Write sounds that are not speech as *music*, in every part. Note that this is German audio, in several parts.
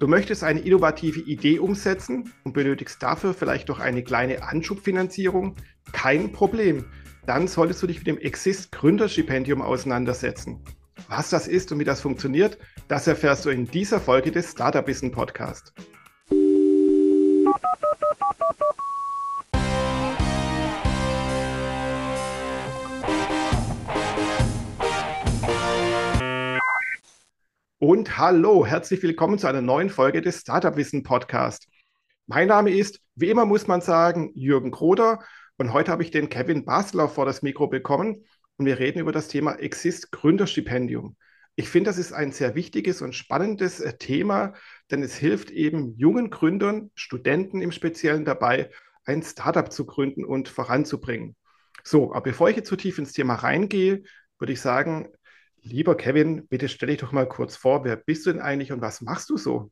Du möchtest eine innovative Idee umsetzen und benötigst dafür vielleicht noch eine kleine Anschubfinanzierung? Kein Problem. Dann solltest du dich mit dem Exist Gründerstipendium auseinandersetzen. Was das ist und wie das funktioniert, das erfährst du in dieser Folge des Startup Wissen Podcast. Und hallo, herzlich willkommen zu einer neuen Folge des Startup Wissen Podcast. Mein Name ist, wie immer muss man sagen, Jürgen Kroder und heute habe ich den Kevin Basler vor das Mikro bekommen und wir reden über das Thema Exist Gründerstipendium. Ich finde, das ist ein sehr wichtiges und spannendes äh, Thema, denn es hilft eben jungen Gründern, Studenten im Speziellen dabei, ein Startup zu gründen und voranzubringen. So, aber bevor ich jetzt zu tief ins Thema reingehe, würde ich sagen, Lieber Kevin, bitte stell dich doch mal kurz vor, wer bist du denn eigentlich und was machst du so?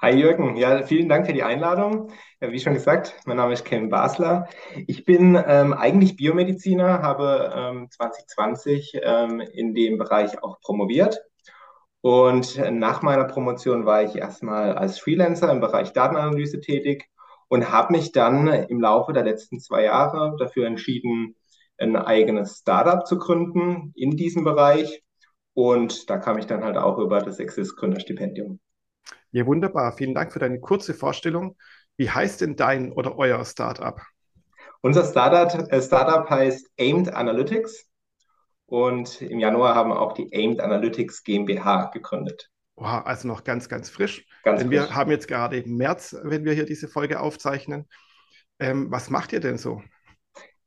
Hi Jürgen, ja, vielen Dank für die Einladung. Wie schon gesagt, mein Name ist Kevin Basler. Ich bin ähm, eigentlich Biomediziner, habe ähm, 2020 ähm, in dem Bereich auch promoviert. Und nach meiner Promotion war ich erstmal als Freelancer im Bereich Datenanalyse tätig und habe mich dann im Laufe der letzten zwei Jahre dafür entschieden, ein eigenes Startup zu gründen in diesem Bereich und da kam ich dann halt auch über das Exist Gründerstipendium. Ja, wunderbar. Vielen Dank für deine kurze Vorstellung. Wie heißt denn dein oder euer Startup? Unser Startup, äh, Startup heißt Aimed Analytics und im Januar haben wir auch die Aimed Analytics GmbH gegründet. Wow, also noch ganz, ganz frisch. Ganz Denn frisch. wir haben jetzt gerade März, wenn wir hier diese Folge aufzeichnen. Ähm, was macht ihr denn so?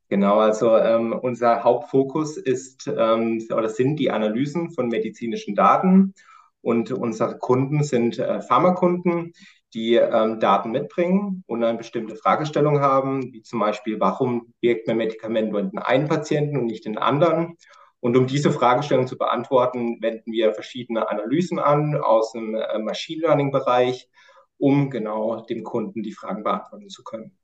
Genau, also ähm, unser Hauptfokus ist ähm, oder sind die Analysen von medizinischen Daten und unsere Kunden sind äh, Pharmakunden, die ähm, Daten mitbringen und eine bestimmte Fragestellung haben, wie zum Beispiel, warum wirkt mein Medikament nur in den einen Patienten und nicht in den anderen? Und um diese Fragestellung zu beantworten, wenden wir verschiedene Analysen an aus dem äh, Machine Learning Bereich, um genau dem Kunden die Fragen beantworten zu können.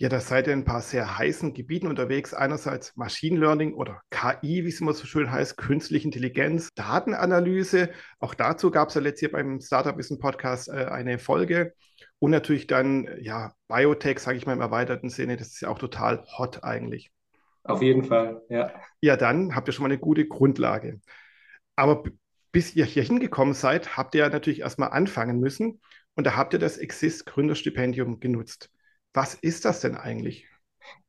Ja, da seid ihr in ein paar sehr heißen Gebieten unterwegs. Einerseits Machine Learning oder KI, wie es immer so schön heißt, künstliche Intelligenz, Datenanalyse. Auch dazu gab es ja letztes Jahr beim Startup Wissen Podcast äh, eine Folge. Und natürlich dann, ja, Biotech, sage ich mal im erweiterten Sinne. Das ist ja auch total hot eigentlich. Auf jeden Fall, ja. Ja, dann habt ihr schon mal eine gute Grundlage. Aber bis ihr hier hingekommen seid, habt ihr natürlich erstmal anfangen müssen. Und da habt ihr das Exist Gründerstipendium genutzt. Was ist das denn eigentlich?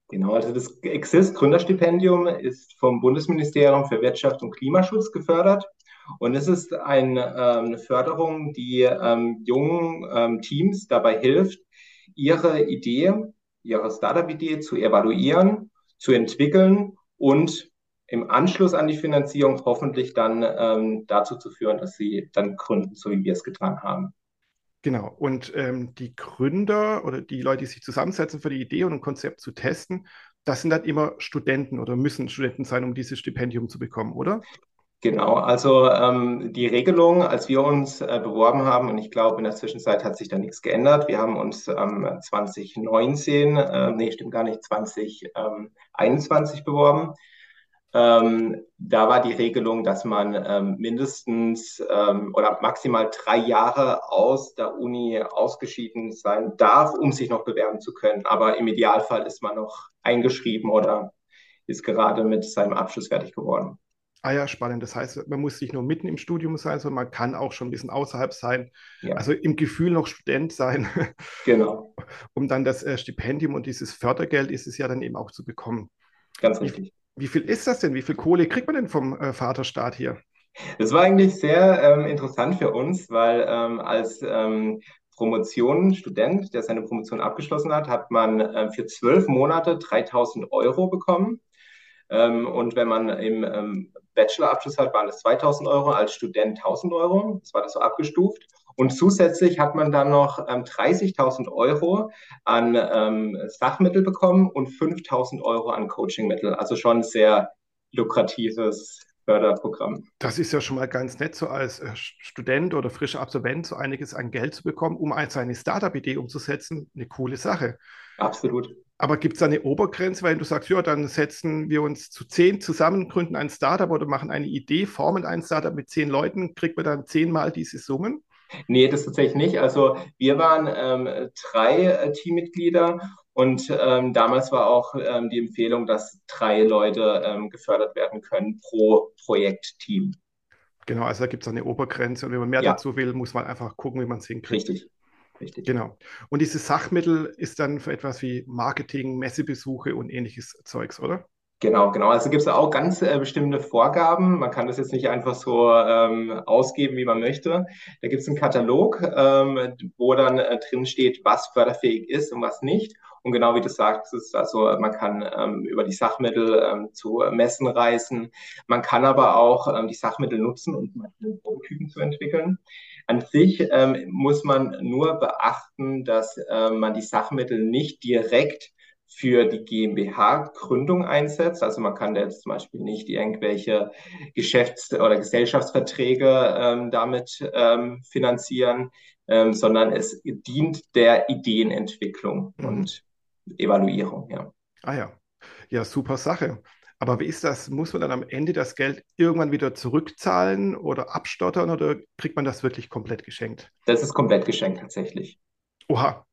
Genau, also das Exist Gründerstipendium ist vom Bundesministerium für Wirtschaft und Klimaschutz gefördert. Und es ist ein, ähm, eine Förderung, die ähm, jungen ähm, Teams dabei hilft, ihre Idee, ihre Startup-Idee zu evaluieren, zu entwickeln und im Anschluss an die Finanzierung hoffentlich dann ähm, dazu zu führen, dass sie dann gründen, so wie wir es getan haben. Genau. Und ähm, die Gründer oder die Leute, die sich zusammensetzen für die Idee und ein Konzept zu testen, das sind dann immer Studenten oder müssen Studenten sein, um dieses Stipendium zu bekommen, oder? Genau, also ähm, die Regelung, als wir uns äh, beworben haben, und ich glaube, in der Zwischenzeit hat sich da nichts geändert. Wir haben uns ähm, 2019, äh, nee, stimmt gar nicht, 2021 ähm, beworben. Ähm, da war die Regelung, dass man ähm, mindestens ähm, oder maximal drei Jahre aus der Uni ausgeschieden sein darf, um sich noch bewerben zu können. Aber im Idealfall ist man noch eingeschrieben oder ist gerade mit seinem Abschluss fertig geworden. Ah ja, spannend. Das heißt, man muss nicht nur mitten im Studium sein, sondern man kann auch schon ein bisschen außerhalb sein. Ja. Also im Gefühl noch Student sein. *laughs* Genau. Um dann das äh, Stipendium und dieses Fördergeld ist es ja dann eben auch zu bekommen. Ganz richtig. Wie viel ist das denn? Wie viel Kohle kriegt man denn vom äh, Vaterstaat hier? Das war eigentlich sehr ähm, interessant für uns, weil ähm, als ähm, Promotion, Student, der seine Promotion abgeschlossen hat, hat man äh, für zwölf Monate 3000 Euro bekommen. Ähm, und wenn man im ähm, Bachelorabschluss hat, waren es 2000 Euro, als Student 1000 Euro. Das war das so abgestuft. Und zusätzlich hat man dann noch ähm, 30.000 Euro an ähm, Sachmittel bekommen und 5.000 Euro an Coachingmittel. Also schon sehr lukratives Förderprogramm. Das ist ja schon mal ganz nett, so als äh, Student oder frischer Absolvent so einiges an Geld zu bekommen, um seine Startup-Idee umzusetzen. Eine coole Sache. Absolut. Aber gibt es eine Obergrenze, weil du sagst, ja, dann setzen wir uns zu zehn zusammen, gründen ein Startup oder machen eine Idee, formen ein Startup mit zehn Leuten, kriegt man dann zehnmal diese Summen? Nee, das tatsächlich nicht. Also wir waren ähm, drei äh, Teammitglieder und ähm, damals war auch ähm, die Empfehlung, dass drei Leute ähm, gefördert werden können pro Projektteam. Genau, also da gibt es eine Obergrenze und wenn man mehr ja. dazu will, muss man einfach gucken, wie man es hinkriegt. Richtig. Richtig. Genau. Und dieses Sachmittel ist dann für etwas wie Marketing, Messebesuche und ähnliches Zeugs, oder? Genau, genau. Also gibt es auch ganz äh, bestimmte Vorgaben. Man kann das jetzt nicht einfach so ähm, ausgeben, wie man möchte. Da gibt es einen Katalog, ähm, wo dann äh, drin steht, was förderfähig ist und was nicht. Und genau wie du sagst, ist also man kann ähm, über die Sachmittel ähm, zu Messen reisen. Man kann aber auch ähm, die Sachmittel nutzen, um Prototypen zu entwickeln. An sich ähm, muss man nur beachten, dass äh, man die Sachmittel nicht direkt für die GmbH-Gründung einsetzt. Also man kann jetzt zum Beispiel nicht irgendwelche Geschäfts- oder Gesellschaftsverträge ähm, damit ähm, finanzieren, ähm, sondern es dient der Ideenentwicklung mhm. und Evaluierung. Ja. Ah ja, ja, super Sache. Aber wie ist das? Muss man dann am Ende das Geld irgendwann wieder zurückzahlen oder abstottern oder kriegt man das wirklich komplett geschenkt? Das ist komplett geschenkt tatsächlich. Oha,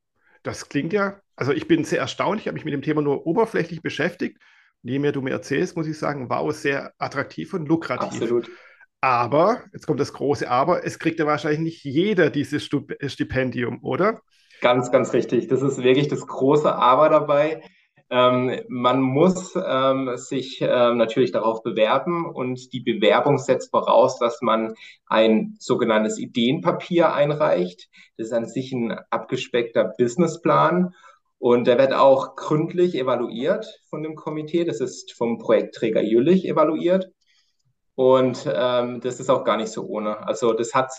das klingt ja, also ich bin sehr erstaunt, ich habe mich mit dem Thema nur oberflächlich beschäftigt. Je mehr du mir erzählst, muss ich sagen, wow, sehr attraktiv und lukrativ. Absolut. Aber, jetzt kommt das große Aber, es kriegt ja wahrscheinlich nicht jeder dieses Stipendium, oder? Ganz, ganz richtig. Das ist wirklich das große Aber dabei. Ähm, man muss ähm, sich ähm, natürlich darauf bewerben und die Bewerbung setzt voraus, dass man ein sogenanntes Ideenpapier einreicht. Das ist an sich ein abgespeckter Businessplan und der wird auch gründlich evaluiert von dem Komitee. Das ist vom Projektträger Jüllich evaluiert. Und ähm, das ist auch gar nicht so ohne. Also das hat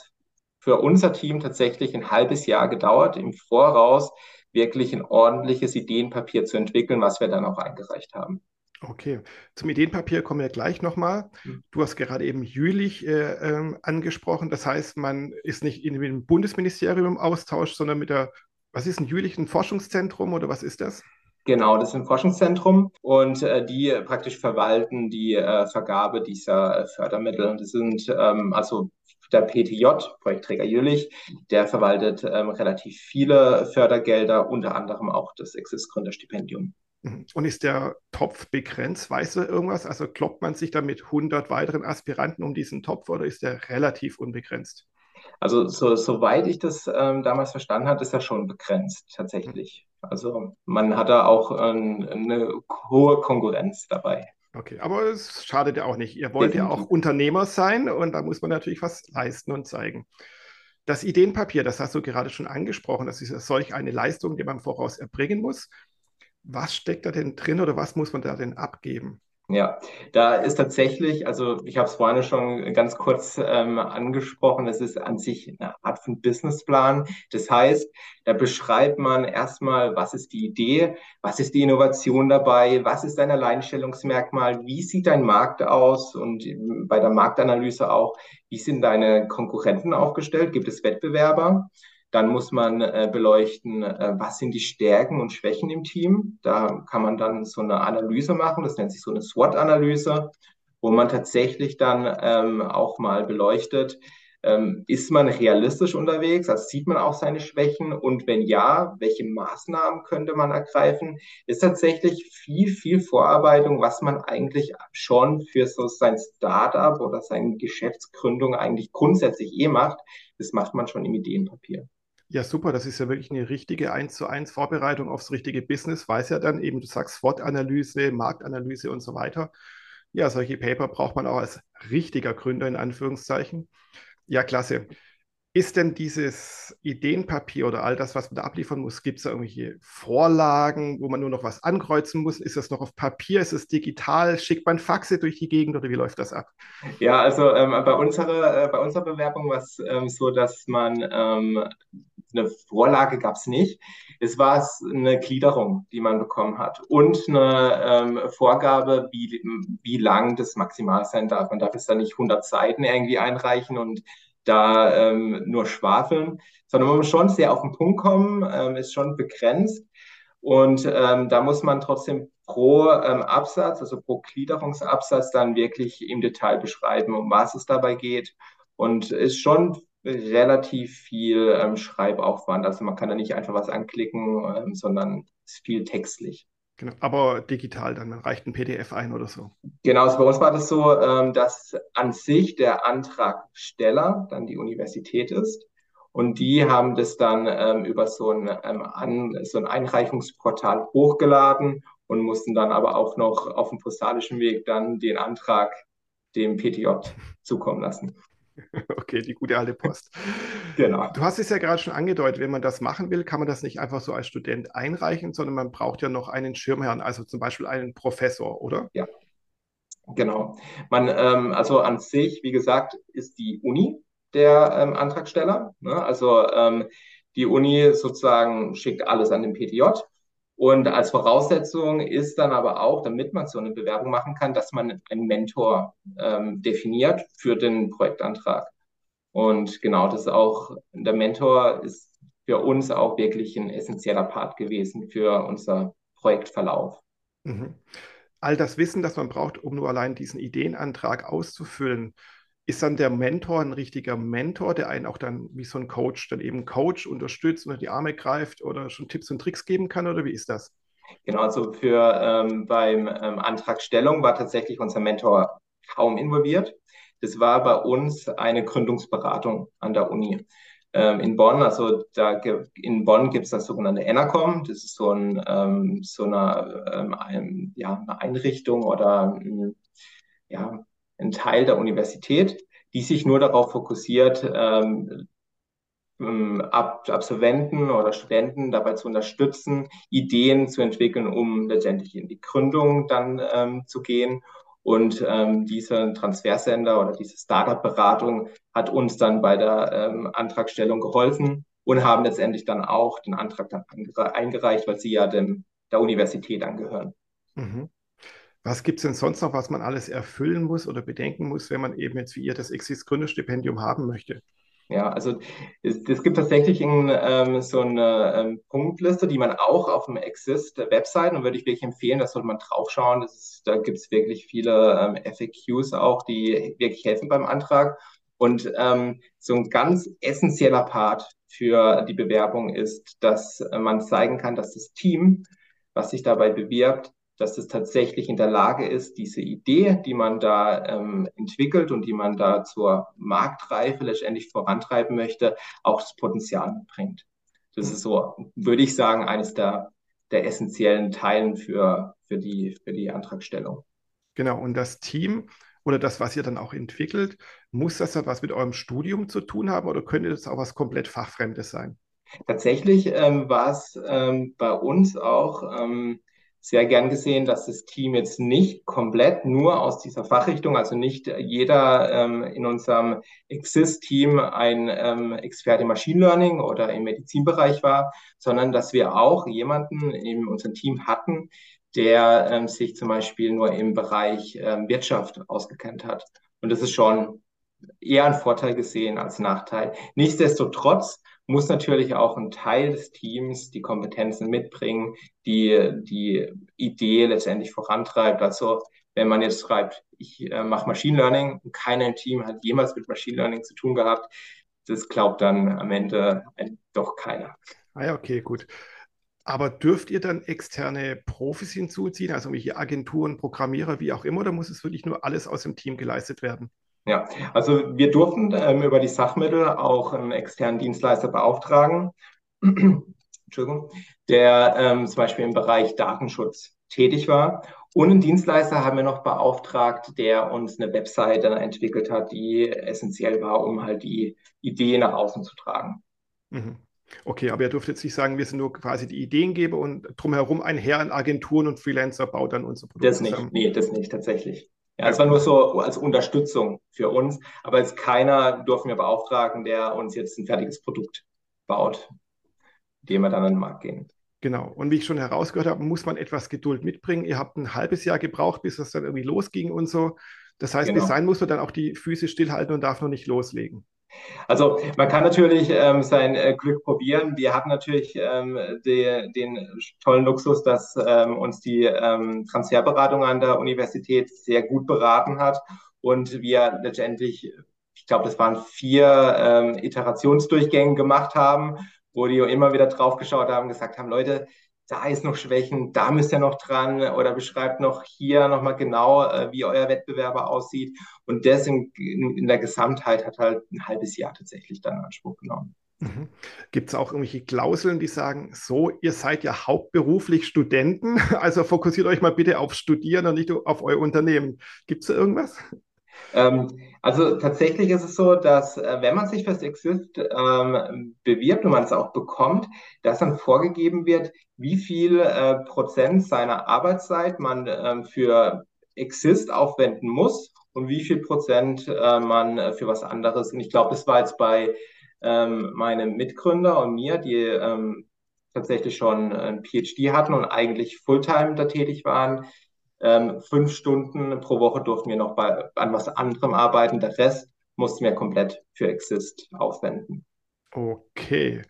für unser Team tatsächlich ein halbes Jahr gedauert, im Voraus wirklich ein ordentliches Ideenpapier zu entwickeln, was wir dann auch eingereicht haben. Okay, zum Ideenpapier kommen wir gleich nochmal. Hm. Du hast gerade eben Jülich äh, äh, angesprochen. Das heißt, man ist nicht in dem Bundesministerium im Austausch, sondern mit der, was ist ein Jülich, ein Forschungszentrum oder was ist das? Genau, das ist ein Forschungszentrum und äh, die praktisch verwalten die äh, Vergabe dieser äh, Fördermittel. Das sind ähm, also der PTJ, Projektträger Jülich, der verwaltet ähm, relativ viele Fördergelder, unter anderem auch das Exist-Gründerstipendium. Mhm. Und ist der Topf begrenzt? Weiß er irgendwas? Also kloppt man sich da mit 100 weiteren Aspiranten um diesen Topf oder ist der relativ unbegrenzt? Also so, soweit ich das ähm, damals verstanden habe, ist er schon begrenzt tatsächlich. Also man hat da auch ähm, eine hohe Konkurrenz dabei. Okay, aber es schadet ja auch nicht. Ihr wollt Definitiv. ja auch Unternehmer sein und da muss man natürlich was leisten und zeigen. Das Ideenpapier, das hast du gerade schon angesprochen, das ist ja solch eine Leistung, die man voraus erbringen muss. Was steckt da denn drin oder was muss man da denn abgeben? Ja, da ist tatsächlich, also ich habe es vorhin schon ganz kurz ähm, angesprochen, es ist an sich eine Art von Businessplan. Das heißt, da beschreibt man erstmal, was ist die Idee, was ist die Innovation dabei, was ist dein Alleinstellungsmerkmal, wie sieht dein Markt aus und bei der Marktanalyse auch, wie sind deine Konkurrenten aufgestellt, gibt es Wettbewerber? Dann muss man äh, beleuchten, äh, was sind die Stärken und Schwächen im Team. Da kann man dann so eine Analyse machen, das nennt sich so eine SWOT-Analyse, wo man tatsächlich dann ähm, auch mal beleuchtet, ähm, ist man realistisch unterwegs? Also sieht man auch seine Schwächen? Und wenn ja, welche Maßnahmen könnte man ergreifen? Ist tatsächlich viel, viel Vorarbeitung, was man eigentlich schon für so sein Startup oder seine Geschäftsgründung eigentlich grundsätzlich eh macht. Das macht man schon im Ideenpapier. Ja, super. Das ist ja wirklich eine richtige 1 zu 1 Vorbereitung aufs richtige Business, weiß ja dann eben, du sagst SWOT-Analyse, Marktanalyse und so weiter. Ja, solche Paper braucht man auch als richtiger Gründer in Anführungszeichen. Ja, klasse. Ist denn dieses Ideenpapier oder all das, was man da abliefern muss, gibt es da irgendwelche Vorlagen, wo man nur noch was ankreuzen muss? Ist das noch auf Papier? Ist es digital? Schickt man Faxe durch die Gegend oder wie läuft das ab? Ja, also ähm, bei, unserer, äh, bei unserer Bewerbung war es ähm, so, dass man ähm, eine Vorlage gab es nicht. Es war eine Gliederung, die man bekommen hat und eine ähm, Vorgabe, wie, wie lang das maximal sein darf. Man darf es da nicht 100 Seiten irgendwie einreichen und da ähm, nur schwafeln, sondern man muss schon sehr auf den Punkt kommen, ähm, ist schon begrenzt. Und ähm, da muss man trotzdem pro ähm, Absatz, also pro Gliederungsabsatz, dann wirklich im Detail beschreiben, um was es dabei geht. Und ist schon relativ viel ähm, Schreibaufwand. Also man kann da nicht einfach was anklicken, ähm, sondern es ist viel textlich. Genau, aber digital dann, man reicht ein PDF ein oder so. Genau, also bei uns war das so, ähm, dass an sich der Antragsteller dann die Universität ist. Und die haben das dann ähm, über so ein, ähm, an, so ein Einreichungsportal hochgeladen und mussten dann aber auch noch auf dem postalischen Weg dann den Antrag dem PTJ zukommen lassen. *laughs* Okay, die gute alte Post. Genau. Du hast es ja gerade schon angedeutet, wenn man das machen will, kann man das nicht einfach so als Student einreichen, sondern man braucht ja noch einen Schirmherrn, also zum Beispiel einen Professor, oder? Ja, genau. Man, ähm, also an sich, wie gesagt, ist die Uni der ähm, Antragsteller. Ne? Also ähm, die Uni sozusagen schickt alles an den PTJ und als Voraussetzung ist dann aber auch, damit man so eine Bewerbung machen kann, dass man einen Mentor ähm, definiert für den Projektantrag. Und genau, das ist auch, der Mentor ist für uns auch wirklich ein essentieller Part gewesen für unser Projektverlauf. Mhm. All das Wissen, das man braucht, um nur allein diesen Ideenantrag auszufüllen, ist dann der Mentor ein richtiger Mentor, der einen auch dann wie so ein Coach dann eben Coach unterstützt, unter die Arme greift oder schon Tipps und Tricks geben kann oder wie ist das? Genau, also für ähm, beim ähm, Antragstellung war tatsächlich unser Mentor kaum involviert. Das war bei uns eine Gründungsberatung an der Uni ähm, in Bonn. Also da in Bonn gibt es das sogenannte ENACOM. Das ist so, ein, ähm, so eine, ähm, ein, ja, eine Einrichtung oder ja, ein Teil der Universität, die sich nur darauf fokussiert, ähm, ähm, Absolventen oder Studenten dabei zu unterstützen, Ideen zu entwickeln, um letztendlich in die Gründung dann ähm, zu gehen. Und ähm, diese Transfersender oder diese Startup-Beratung hat uns dann bei der ähm, Antragstellung geholfen und haben letztendlich dann auch den Antrag dann eingereicht, weil sie ja dem, der Universität angehören. Mhm. Was gibt es denn sonst noch, was man alles erfüllen muss oder bedenken muss, wenn man eben jetzt wie ihr das Exist Gründerstipendium haben möchte? Ja, also es, es gibt tatsächlich in, ähm, so eine ähm, Punktliste, die man auch auf dem Exist-Website, und würde ich wirklich empfehlen, da sollte man draufschauen. Ist, da gibt es wirklich viele ähm, FAQs auch, die wirklich helfen beim Antrag. Und ähm, so ein ganz essentieller Part für die Bewerbung ist, dass man zeigen kann, dass das Team, was sich dabei bewirbt, dass es tatsächlich in der Lage ist, diese Idee, die man da ähm, entwickelt und die man da zur Marktreife letztendlich vorantreiben möchte, auch das Potenzial mitbringt. Das ist so, würde ich sagen, eines der, der essentiellen Teilen für, für, die, für die Antragstellung. Genau, und das Team oder das, was ihr dann auch entwickelt, muss das dann was mit eurem Studium zu tun haben oder könnte das auch was komplett Fachfremdes sein? Tatsächlich ähm, war es ähm, bei uns auch ähm, sehr gern gesehen, dass das Team jetzt nicht komplett nur aus dieser Fachrichtung, also nicht jeder ähm, in unserem Exist-Team ein ähm, Experte im Machine Learning oder im Medizinbereich war, sondern dass wir auch jemanden in unserem Team hatten, der ähm, sich zum Beispiel nur im Bereich ähm, Wirtschaft ausgekannt hat. Und das ist schon eher ein Vorteil gesehen als Nachteil. Nichtsdestotrotz muss natürlich auch ein Teil des Teams die Kompetenzen mitbringen, die die Idee letztendlich vorantreibt. Also wenn man jetzt schreibt, ich äh, mache Machine Learning und keiner im Team hat jemals mit Machine Learning zu tun gehabt, das glaubt dann am Ende doch keiner. Ah ja, okay, gut. Aber dürft ihr dann externe Profis hinzuziehen, also welche Agenturen, Programmierer, wie auch immer, oder muss es wirklich nur alles aus dem Team geleistet werden? Ja, also wir durften ähm, über die Sachmittel auch einen externen Dienstleister beauftragen, *clears throat* Entschuldigung, der ähm, zum Beispiel im Bereich Datenschutz tätig war. Und einen Dienstleister haben wir noch beauftragt, der uns eine Webseite entwickelt hat, die essentiell war, um halt die Idee nach außen zu tragen. Mhm. Okay, aber ihr dürft jetzt nicht sagen, wir sind nur quasi die Ideengeber und drumherum ein Herr an Agenturen und Freelancer baut dann unsere Produkte Das nicht, zusammen. nee, das nicht, tatsächlich. Ja, es war nur so als Unterstützung für uns, aber als keiner durften wir beauftragen, der uns jetzt ein fertiges Produkt baut, dem wir dann an den Markt gehen. Genau. Und wie ich schon herausgehört habe, muss man etwas Geduld mitbringen. Ihr habt ein halbes Jahr gebraucht, bis es dann irgendwie losging und so. Das heißt, genau. bis dahin muss man dann auch die Füße stillhalten und darf noch nicht loslegen. Also man kann natürlich ähm, sein äh, Glück probieren. Wir hatten natürlich ähm, die, den tollen Luxus, dass ähm, uns die ähm, Transferberatung an der Universität sehr gut beraten hat und wir letztendlich, ich glaube, das waren vier ähm, Iterationsdurchgänge gemacht haben, wo die immer wieder drauf geschaut haben, gesagt haben, Leute, da ist noch Schwächen, da müsst ihr noch dran oder beschreibt noch hier nochmal genau, äh, wie euer Wettbewerber aussieht. Und das in, in, der Gesamtheit hat halt ein halbes Jahr tatsächlich dann Anspruch genommen. Mhm. Gibt es auch irgendwelche Klauseln, die sagen, so, ihr seid ja hauptberuflich Studenten, *laughs* also fokussiert euch mal bitte auf Studieren und nicht auf euer Unternehmen. Gibt es da irgendwas? Ähm, also tatsächlich ist es so, dass äh, wenn man sich fürs Exist ähm, bewirbt und man es auch bekommt, dass dann vorgegeben wird, wie viel äh, Prozent seiner Arbeitszeit man ähm, für Exist aufwenden muss und wie viel Prozent äh, man äh, für was anderes. Und ich glaube, das war jetzt bei ähm, meinem Mitgründer und mir, die ähm, tatsächlich schon ein PhD hatten und eigentlich Fulltime da tätig waren, ähm, fünf Stunden pro Woche durften wir noch bei, an was anderem arbeiten. Der Rest mussten wir komplett für Exist aufwenden. Okay.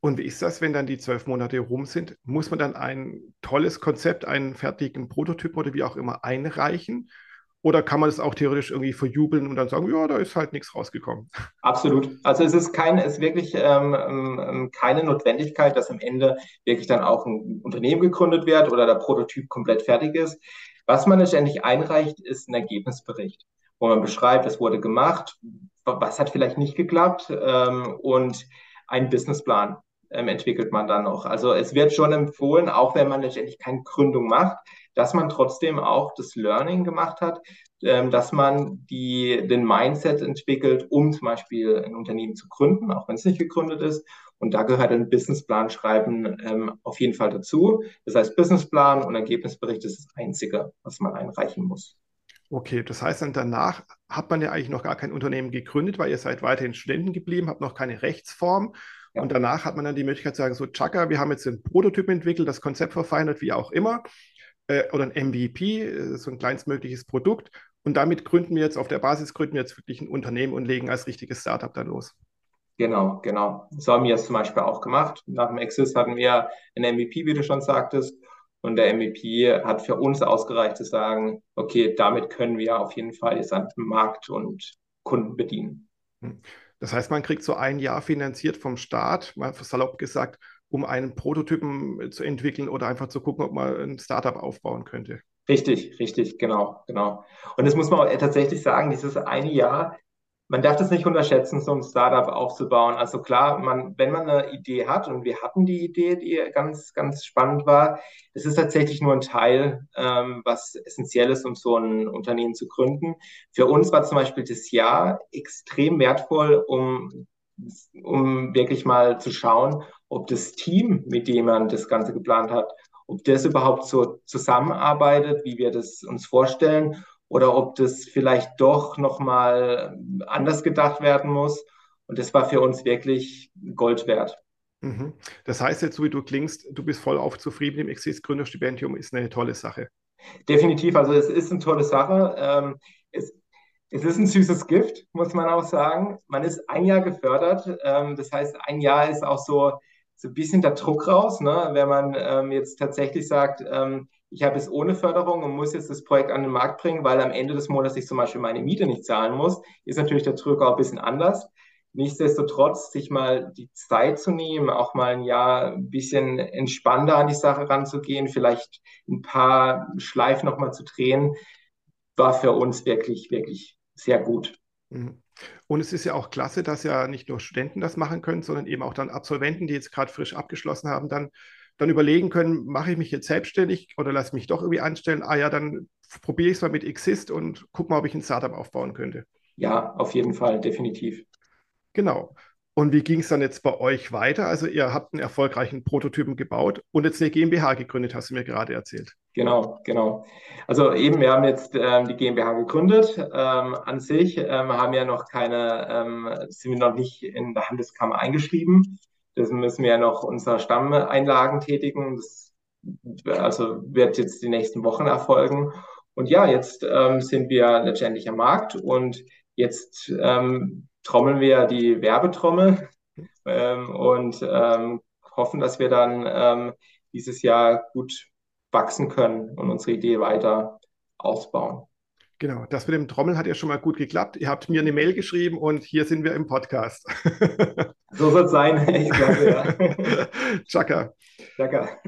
Und wie ist das, wenn dann die zwölf Monate rum sind? Muss man dann ein tolles Konzept, einen fertigen Prototyp oder wie auch immer einreichen? Oder kann man es auch theoretisch irgendwie verjubeln und dann sagen, ja, da ist halt nichts rausgekommen? Absolut. Also es ist kein, es ist wirklich ähm, ähm, keine Notwendigkeit, dass am Ende wirklich dann auch ein Unternehmen gegründet wird oder der Prototyp komplett fertig ist. Was man letztendlich einreicht, ist ein Ergebnisbericht, wo man beschreibt, es wurde gemacht, was hat vielleicht nicht geklappt ähm, und ein Businessplan ähm, entwickelt man dann noch. Also es wird schon empfohlen, auch wenn man letztendlich keine Gründung macht, dass man trotzdem auch das Learning gemacht hat, ähm, dass man die, den Mindset entwickelt, um zum Beispiel ein Unternehmen zu gründen, auch wenn es nicht gegründet ist. Und da gehört ein Businessplan schreiben ähm, auf jeden Fall dazu. Das heißt, Businessplan und Ergebnisbericht ist das Einzige, was man einreichen muss. Okay, das heißt dann danach hat man ja eigentlich noch gar kein Unternehmen gegründet, weil ihr seid weiterhin Studenten geblieben, habt noch keine Rechtsform. Ja. Und danach hat man dann die Möglichkeit zu sagen, so, Chaka, wir haben jetzt einen Prototyp entwickelt, das Konzept verfeinert, wie auch immer äh, oder ein MVP, äh, so ein kleinstmögliches Produkt. Und damit gründen wir jetzt, auf der Basis gründen wir jetzt wirklich ein Unternehmen und legen als richtiges Startup dann los. Genau, genau. So haben wir es zum Beispiel auch gemacht. Nach dem Exist hatten wir ein MVP, wie du schon sagtest. Und der MVP hat für uns ausgereicht zu sagen, okay, damit können wir auf jeden Fall jetzt an Markt und Kunden bedienen. Hm. Das heißt, man kriegt so ein Jahr finanziert vom Staat, mal salopp gesagt, um einen Prototypen äh, zu entwickeln oder einfach zu gucken, ob man ein Startup aufbauen könnte. Richtig, richtig, genau, genau. Und das muss man auch tatsächlich sagen, dieses eine Jahr, man darf das nicht unterschätzen, so ein Startup aufzubauen. Also klar, man, wenn man eine Idee hat, und wir hatten die Idee, die ganz, ganz spannend war, das ist tatsächlich nur ein Teil, ähm, was essentiell ist, um so ein Unternehmen zu gründen. Für uns war zum Beispiel das Jahr extrem wertvoll, um um wirklich mal zu schauen, ob das Team, mit dem man das Ganze geplant hat, ob das überhaupt so zusammenarbeitet, wie wir das uns vorstellen, oder ob das vielleicht doch nochmal anders gedacht werden muss. Und das war für uns wirklich Gold wert. Mhm. Das heißt jetzt, so wie du klingst, du bist voll auf zufrieden im Exist Gründerstipendium, ist eine tolle Sache. Definitiv, also es ist eine tolle Sache. Ähm, es, es ist ein süßes Gift, muss man auch sagen. Man ist ein Jahr gefördert. Ähm, das heißt, ein Jahr ist auch so, so ein bisschen der Druck raus, ne? wenn man ähm, jetzt tatsächlich sagt, ähm, ich habe es ohne Förderung und muss jetzt das Projekt an den Markt bringen, weil am Ende des Monats ich zum Beispiel meine Miete nicht zahlen muss, ist natürlich der Druck auch ein bisschen anders. Nichtsdestotrotz, sich mal die Zeit zu nehmen, auch mal ein Jahr ein bisschen entspannter an die Sache ranzugehen, vielleicht ein paar Schleifen nochmal zu drehen, war für uns wirklich, wirklich sehr gut. Mhm. Und es ist ja auch klasse, dass ja nicht nur Studenten das machen können, sondern eben auch dann Absolventen, die jetzt gerade frisch abgeschlossen haben, dann, dann überlegen können, mache ich mich jetzt selbstständig oder lasse mich doch irgendwie anstellen? Ah ja, dann probiere ich es mal mit Exist und gucke mal, ob ich ein Startup aufbauen könnte. Ja, auf jeden Fall, definitiv. Genau. Und wie ging es dann jetzt bei euch weiter? Also ihr habt einen erfolgreichen Prototypen gebaut und jetzt eine GmbH gegründet, hast du mir gerade erzählt. Genau, genau. Also eben, wir haben jetzt ähm, die GmbH gegründet. Ähm, an sich ähm, haben wir noch keine, ähm, sind wir noch nicht in der Handelskammer eingeschrieben. Das müssen wir ja noch unsere Stammeinlagen tätigen. Das also wird jetzt die nächsten Wochen erfolgen. Und ja, jetzt ähm, sind wir letztendlich am Markt und jetzt ähm, trommeln wir die Werbetrommel ähm, und ähm, hoffen, dass wir dann ähm, dieses Jahr gut wachsen können und unsere Idee weiter ausbauen. Genau, das mit dem Trommel hat ja schon mal gut geklappt. Ihr habt mir eine Mail geschrieben und hier sind wir im Podcast. So soll es sein. *laughs* Ich glaube, ja. Chaka. Chaka.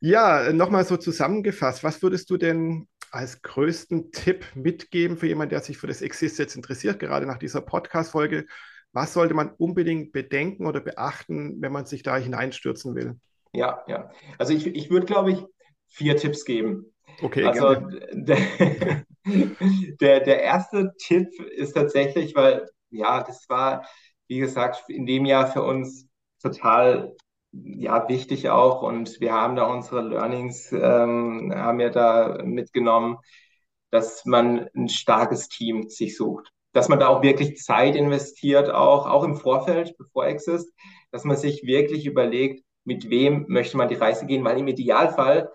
Ja, nochmal so zusammengefasst, was würdest du denn als größten Tipp mitgeben für jemanden, der sich für das Exist jetzt interessiert, gerade nach dieser Podcast-Folge? Was sollte man unbedingt bedenken oder beachten, wenn man sich da hineinstürzen will? Ja, ja. Also ich, ich würde, glaube ich, vier Tipps geben. Okay, also der, *laughs* der, der erste Tipp ist tatsächlich, weil ja, das war, wie gesagt, in dem Jahr für uns total ja, wichtig auch und wir haben da unsere Learnings, ähm, haben wir da mitgenommen, dass man ein starkes Team sich sucht. Dass man da auch wirklich Zeit investiert, auch, auch im Vorfeld, bevor Exist, dass man sich wirklich überlegt, mit wem möchte man die Reise gehen, weil im Idealfall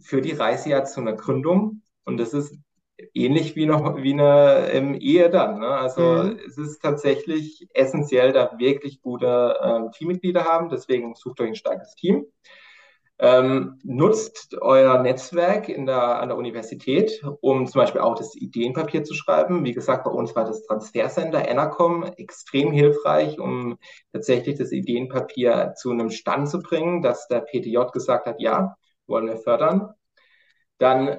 für die Reise ja zu einer Gründung und das ist ähnlich wie noch wie eine ähm, Ehe dann. Ne? Also mhm. es ist tatsächlich essentiell, da wirklich gute ähm, Teammitglieder haben. Deswegen sucht euch ein starkes Team. Ähm, nutzt euer Netzwerk in der, an der Universität, um zum Beispiel auch das Ideenpapier zu schreiben. Wie gesagt, bei uns war das Transfercenter Enercom extrem hilfreich, um tatsächlich das Ideenpapier zu einem Stand zu bringen, dass der PTJ gesagt hat, ja, wollen wir fördern. Dann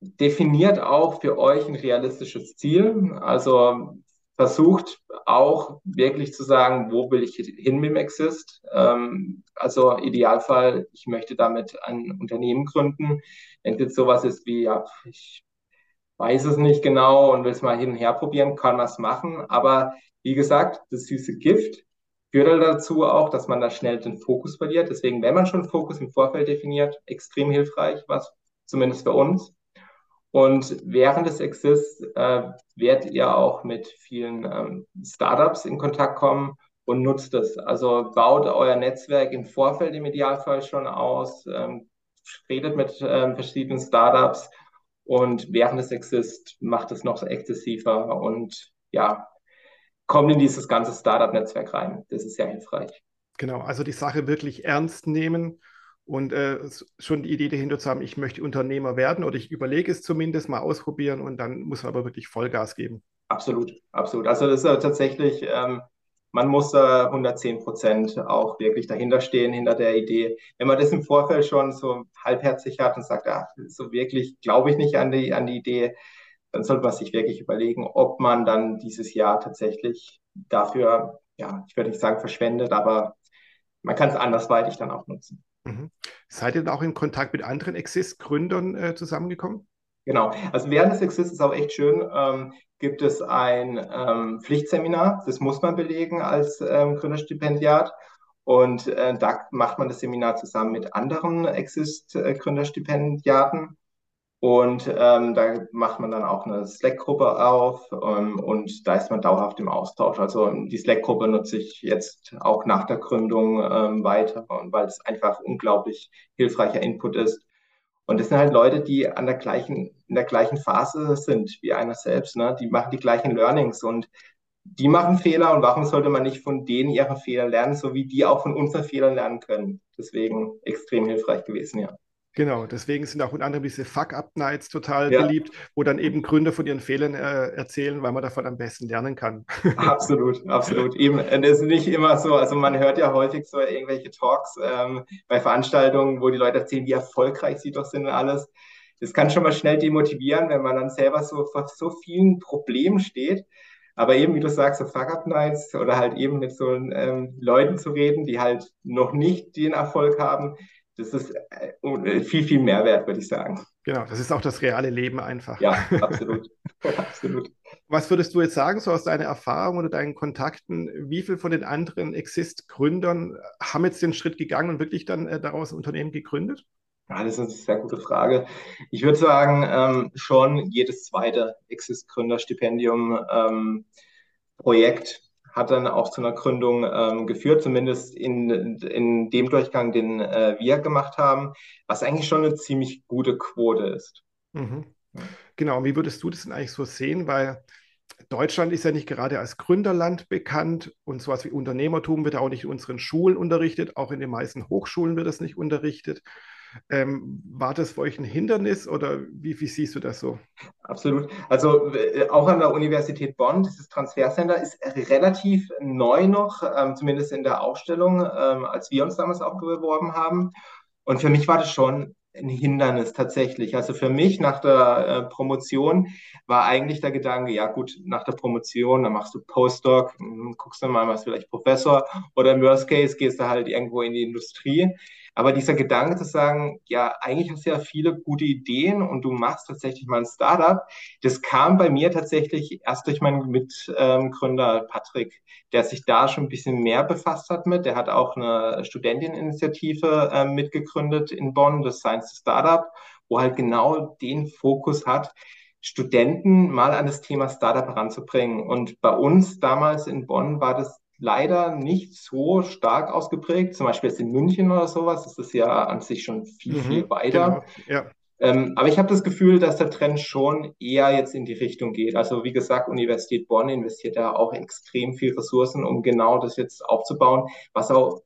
definiert auch für euch ein realistisches Ziel. Also versucht auch wirklich zu sagen, wo will ich hin mit dem Exist. Ähm, also Idealfall, ich möchte damit ein Unternehmen gründen. Wenn jetzt sowas ist wie, ja, ich weiß es nicht genau und will es mal hin und her probieren, kann man es machen. Aber wie gesagt, das süße Gift führt dazu auch, dass man da schnell den Fokus verliert. Deswegen, wenn man schon Fokus im Vorfeld definiert, extrem hilfreich, was zumindest für uns. Und während des Exists äh, werdet ihr auch mit vielen ähm, Startups in Kontakt kommen und nutzt es. Also baut euer Netzwerk im Vorfeld im Idealfall schon aus, ähm, redet mit ähm, verschiedenen Startups und während des Exists macht es noch exzessiver und ja, kommt in dieses ganze Startup-Netzwerk rein. Das ist sehr hilfreich. Genau, also die Sache wirklich ernst nehmen und äh, schon die Idee dahinter zu haben, ich möchte Unternehmer werden oder ich überlege es zumindest mal ausprobieren und dann muss man aber wirklich Vollgas geben. Absolut, absolut. Also das ist ja tatsächlich, ähm, man muss da 110 Prozent auch wirklich dahinter stehen, hinter der Idee. Wenn man das im Vorfeld schon so halbherzig hat und sagt, ah, so wirklich glaube ich nicht an die, an die Idee, dann sollte man sich wirklich überlegen, ob man dann dieses Jahr tatsächlich dafür, ja, ich würde nicht sagen verschwendet, aber man kann es andersweitig dann auch nutzen. Mhm. Seid ihr dann auch in Kontakt mit anderen Exist-Gründern äh, zusammengekommen? Genau. Also während des Exist ist auch echt schön, ähm, gibt es ein ähm, Pflichtseminar, das muss man belegen als ähm, Gründerstipendiat. Und äh, da macht man das Seminar zusammen mit anderen Exist-Gründerstipendiaten. Und ähm, da macht man dann auch eine Slack-Gruppe auf ähm, und da ist man dauerhaft im Austausch. Also die Slack-Gruppe nutze ich jetzt auch nach der Gründung ähm, weiter, weil es einfach unglaublich hilfreicher Input ist. Und das sind halt Leute, die an der gleichen, in der gleichen Phase sind wie einer selbst. Ne? Die machen die gleichen Learnings und die machen Fehler und warum sollte man nicht von denen ihre Fehler lernen, so wie die auch von unseren Fehlern lernen können? Deswegen extrem hilfreich gewesen, ja. Genau, deswegen sind auch unter anderem diese Fuck-Up-Nights total ja. beliebt, wo dann eben Gründer von ihren Fehlern äh, erzählen, weil man davon am besten lernen kann. *laughs* Absolut, absolut. Eben, es ist nicht immer so, also man hört ja häufig so irgendwelche Talks ähm, bei Veranstaltungen, wo die Leute erzählen, wie erfolgreich sie doch sind und alles. Das kann schon mal schnell demotivieren, wenn man dann selber so vor so vielen Problemen steht. Aber eben, wie du sagst, so Fuck-Up-Nights oder halt eben mit so ähm, Leuten zu reden, die halt noch nicht den Erfolg haben, das ist äh, viel, viel Mehrwert, würde ich sagen. Genau, das ist auch das reale Leben einfach. Ja, *laughs* absolut. absolut. Was würdest du jetzt sagen, so aus deiner Erfahrung oder deinen Kontakten, wie viele von den anderen Exist-Gründern haben jetzt den Schritt gegangen und wirklich dann äh, daraus ein Unternehmen gegründet? Ja, das ist eine sehr gute Frage. Ich würde sagen, ähm, schon jedes zweite Exist-Gründerstipendium ähm, Projekt hat dann auch zu einer Gründung ähm, geführt, zumindest in, in dem Durchgang, den äh, wir gemacht haben, was eigentlich schon eine ziemlich gute Quote ist. Mhm. Genau, und wie würdest du das denn eigentlich so sehen? Weil Deutschland ist ja nicht gerade als Gründerland bekannt und sowas wie Unternehmertum wird auch nicht in unseren Schulen unterrichtet, auch in den meisten Hochschulen wird das nicht unterrichtet. Ähm, war das für euch ein Hindernis oder wie, wie siehst du das so? Absolut. Also äh, auch an der Universität Bonn, dieses Transfercenter ist relativ neu noch, ähm, zumindest in der Aufstellung, ähm, als wir uns damals auch beworben haben. Und für mich war das schon ein Hindernis tatsächlich. Also für mich nach der äh, Promotion war eigentlich der Gedanke, ja gut, nach der Promotion, dann machst du Postdoc, hm, guckst du mal, was vielleicht Professor oder im Worst Case gehst du halt irgendwo in die Industrie. Aber dieser Gedanke zu sagen, ja, eigentlich hast du ja viele gute Ideen und du machst tatsächlich mal ein Startup, das kam bei mir tatsächlich erst durch meinen Mitgründer Patrick, der sich da schon ein bisschen mehr befasst hat mit. Der hat auch eine Studenteninitiative äh, mitgegründet in Bonn, das Science Startup, wo halt genau den Fokus hat, Studenten mal an das Thema Startup heranzubringen. Und bei uns damals in Bonn war das leider nicht so stark ausgeprägt. Zum Beispiel jetzt in München oder sowas ist das ja an sich schon viel, mhm, viel weiter. Genau, ja. Ähm, aber ich habe das Gefühl, dass der Trend schon eher jetzt in die Richtung geht. Also wie gesagt, Universität Bonn investiert da auch extrem viel Ressourcen, um genau das jetzt aufzubauen, was auch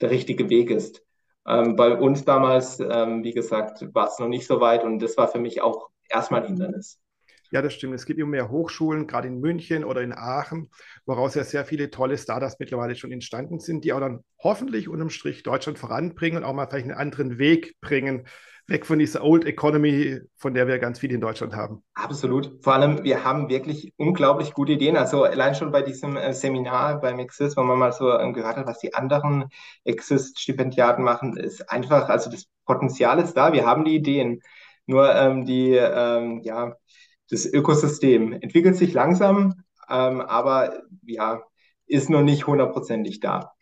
der richtige Weg ist. Ähm, bei uns damals, ähm, wie gesagt, war es noch nicht so weit und das war für mich auch erstmal ein Hindernis. Ja, das stimmt. Es gibt immer mehr Hochschulen, gerade in München oder in Aachen, woraus ja sehr viele tolle Startups mittlerweile schon entstanden sind, die auch dann hoffentlich unterm Strich Deutschland voranbringen und auch mal vielleicht einen anderen Weg bringen, weg von dieser Old Economy, von der wir ganz viel in Deutschland haben. Absolut. Vor allem, wir haben wirklich unglaublich gute Ideen. Also allein schon bei diesem äh, Seminar beim Exist, wo man mal so ähm, gehört hat, was die anderen Exist-Stipendiaten machen, ist einfach, also das Potenzial ist da, wir haben die Ideen. Nur ähm, die, ähm, ja, das Ökosystem entwickelt sich langsam, ähm, aber ja, ist noch nicht hundertprozentig da.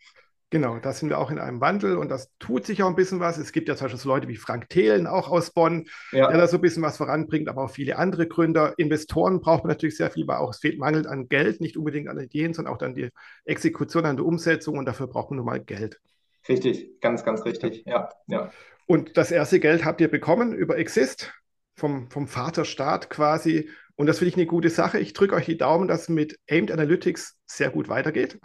Genau, da sind wir auch in einem Wandel und das tut sich auch ein bisschen was. Es gibt ja zum Beispiel so Leute wie Frank Thelen, auch aus Bonn, ja. der da so ein bisschen was voranbringt, aber auch viele andere Gründer. Investoren braucht man natürlich sehr viel, weil auch es fehlt mangelt an Geld, nicht unbedingt an Ideen, sondern auch dann die Exekution, an der Umsetzung und dafür braucht man nun mal Geld. Richtig, ganz, ganz richtig, ja. ja. Und das erste Geld habt ihr bekommen über Exist vom, vom Vaterstaat quasi. Und das finde ich eine gute Sache. Ich drücke euch die Daumen, dass es mit Aimed Analytics sehr gut weitergeht.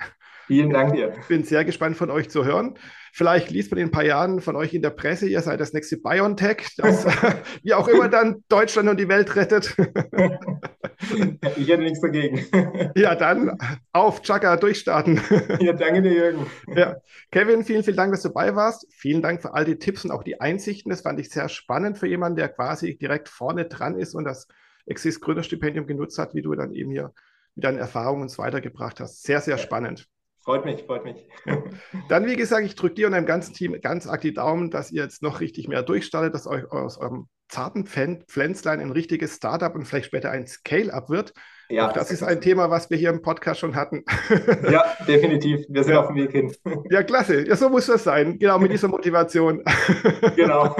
Vielen Dank dir. Ich bin sehr gespannt von euch zu hören. Vielleicht liest man in ein paar Jahren von euch in der Presse, ihr seid das nächste BioNTech, das *laughs* wie auch immer dann Deutschland und die Welt rettet. *laughs* ich hätte nichts dagegen. *laughs* ja, dann auf Chaka durchstarten. ja, danke dir, Jürgen. Ja. Kevin, vielen, vielen Dank, dass du dabei warst. Vielen Dank für all die Tipps und auch die Einsichten. Das fand ich sehr spannend für jemanden, der quasi direkt vorne dran ist und das Exist Gründerstipendium genutzt hat, wie du dann eben hier mit deinen Erfahrungen uns weitergebracht hast. Sehr, sehr spannend. Freut mich, freut mich. *laughs* Dann, wie gesagt, ich drücke dir und deinem ganzen Team ganz arg die Daumen, dass ihr jetzt noch richtig mehr durchstartet, dass euch aus eurem zarten Pflänzlein ein richtiges Startup und vielleicht später ein Scale-up wird. Ja, Auch das ist ein Thema, was wir hier im Podcast schon hatten. Ja, *laughs* definitiv. Wir sind ja. auf dem Weg hin. Ja, klasse. Ja, so muss das sein. Genau, mit *laughs* dieser Motivation. Genau.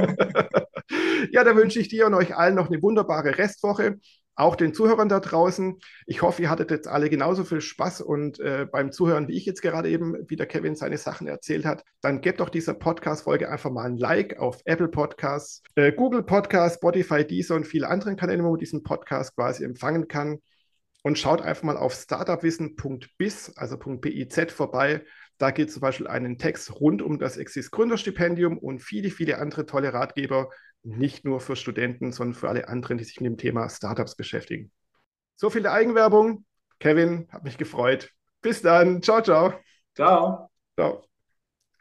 Ja, da wünsche ich dir und euch allen noch eine wunderbare Restwoche auch den Zuhörern da draußen. Ich hoffe, ihr hattet jetzt alle genauso viel Spaß und äh, beim Zuhören, wie ich jetzt gerade eben, wie der Kevin seine Sachen erzählt hat. Dann gebt doch dieser Podcast-Folge einfach mal ein Like auf Apple Podcasts, äh, Google Podcasts, Spotify, Deezer und viele andere Kanäle, wo man diesen Podcast quasi empfangen kann. Und schaut einfach mal auf startupwissen.biz, also .biz vorbei. Da geht zum Beispiel einen Text rund um das Exist Gründerstipendium und viele, viele andere tolle Ratgeber, nicht nur für Studenten, sondern für alle anderen, die sich mit dem Thema Startups beschäftigen. So viel der Eigenwerbung. Kevin, hat mich gefreut. Bis dann. Ciao, ciao. Ciao. Ciao.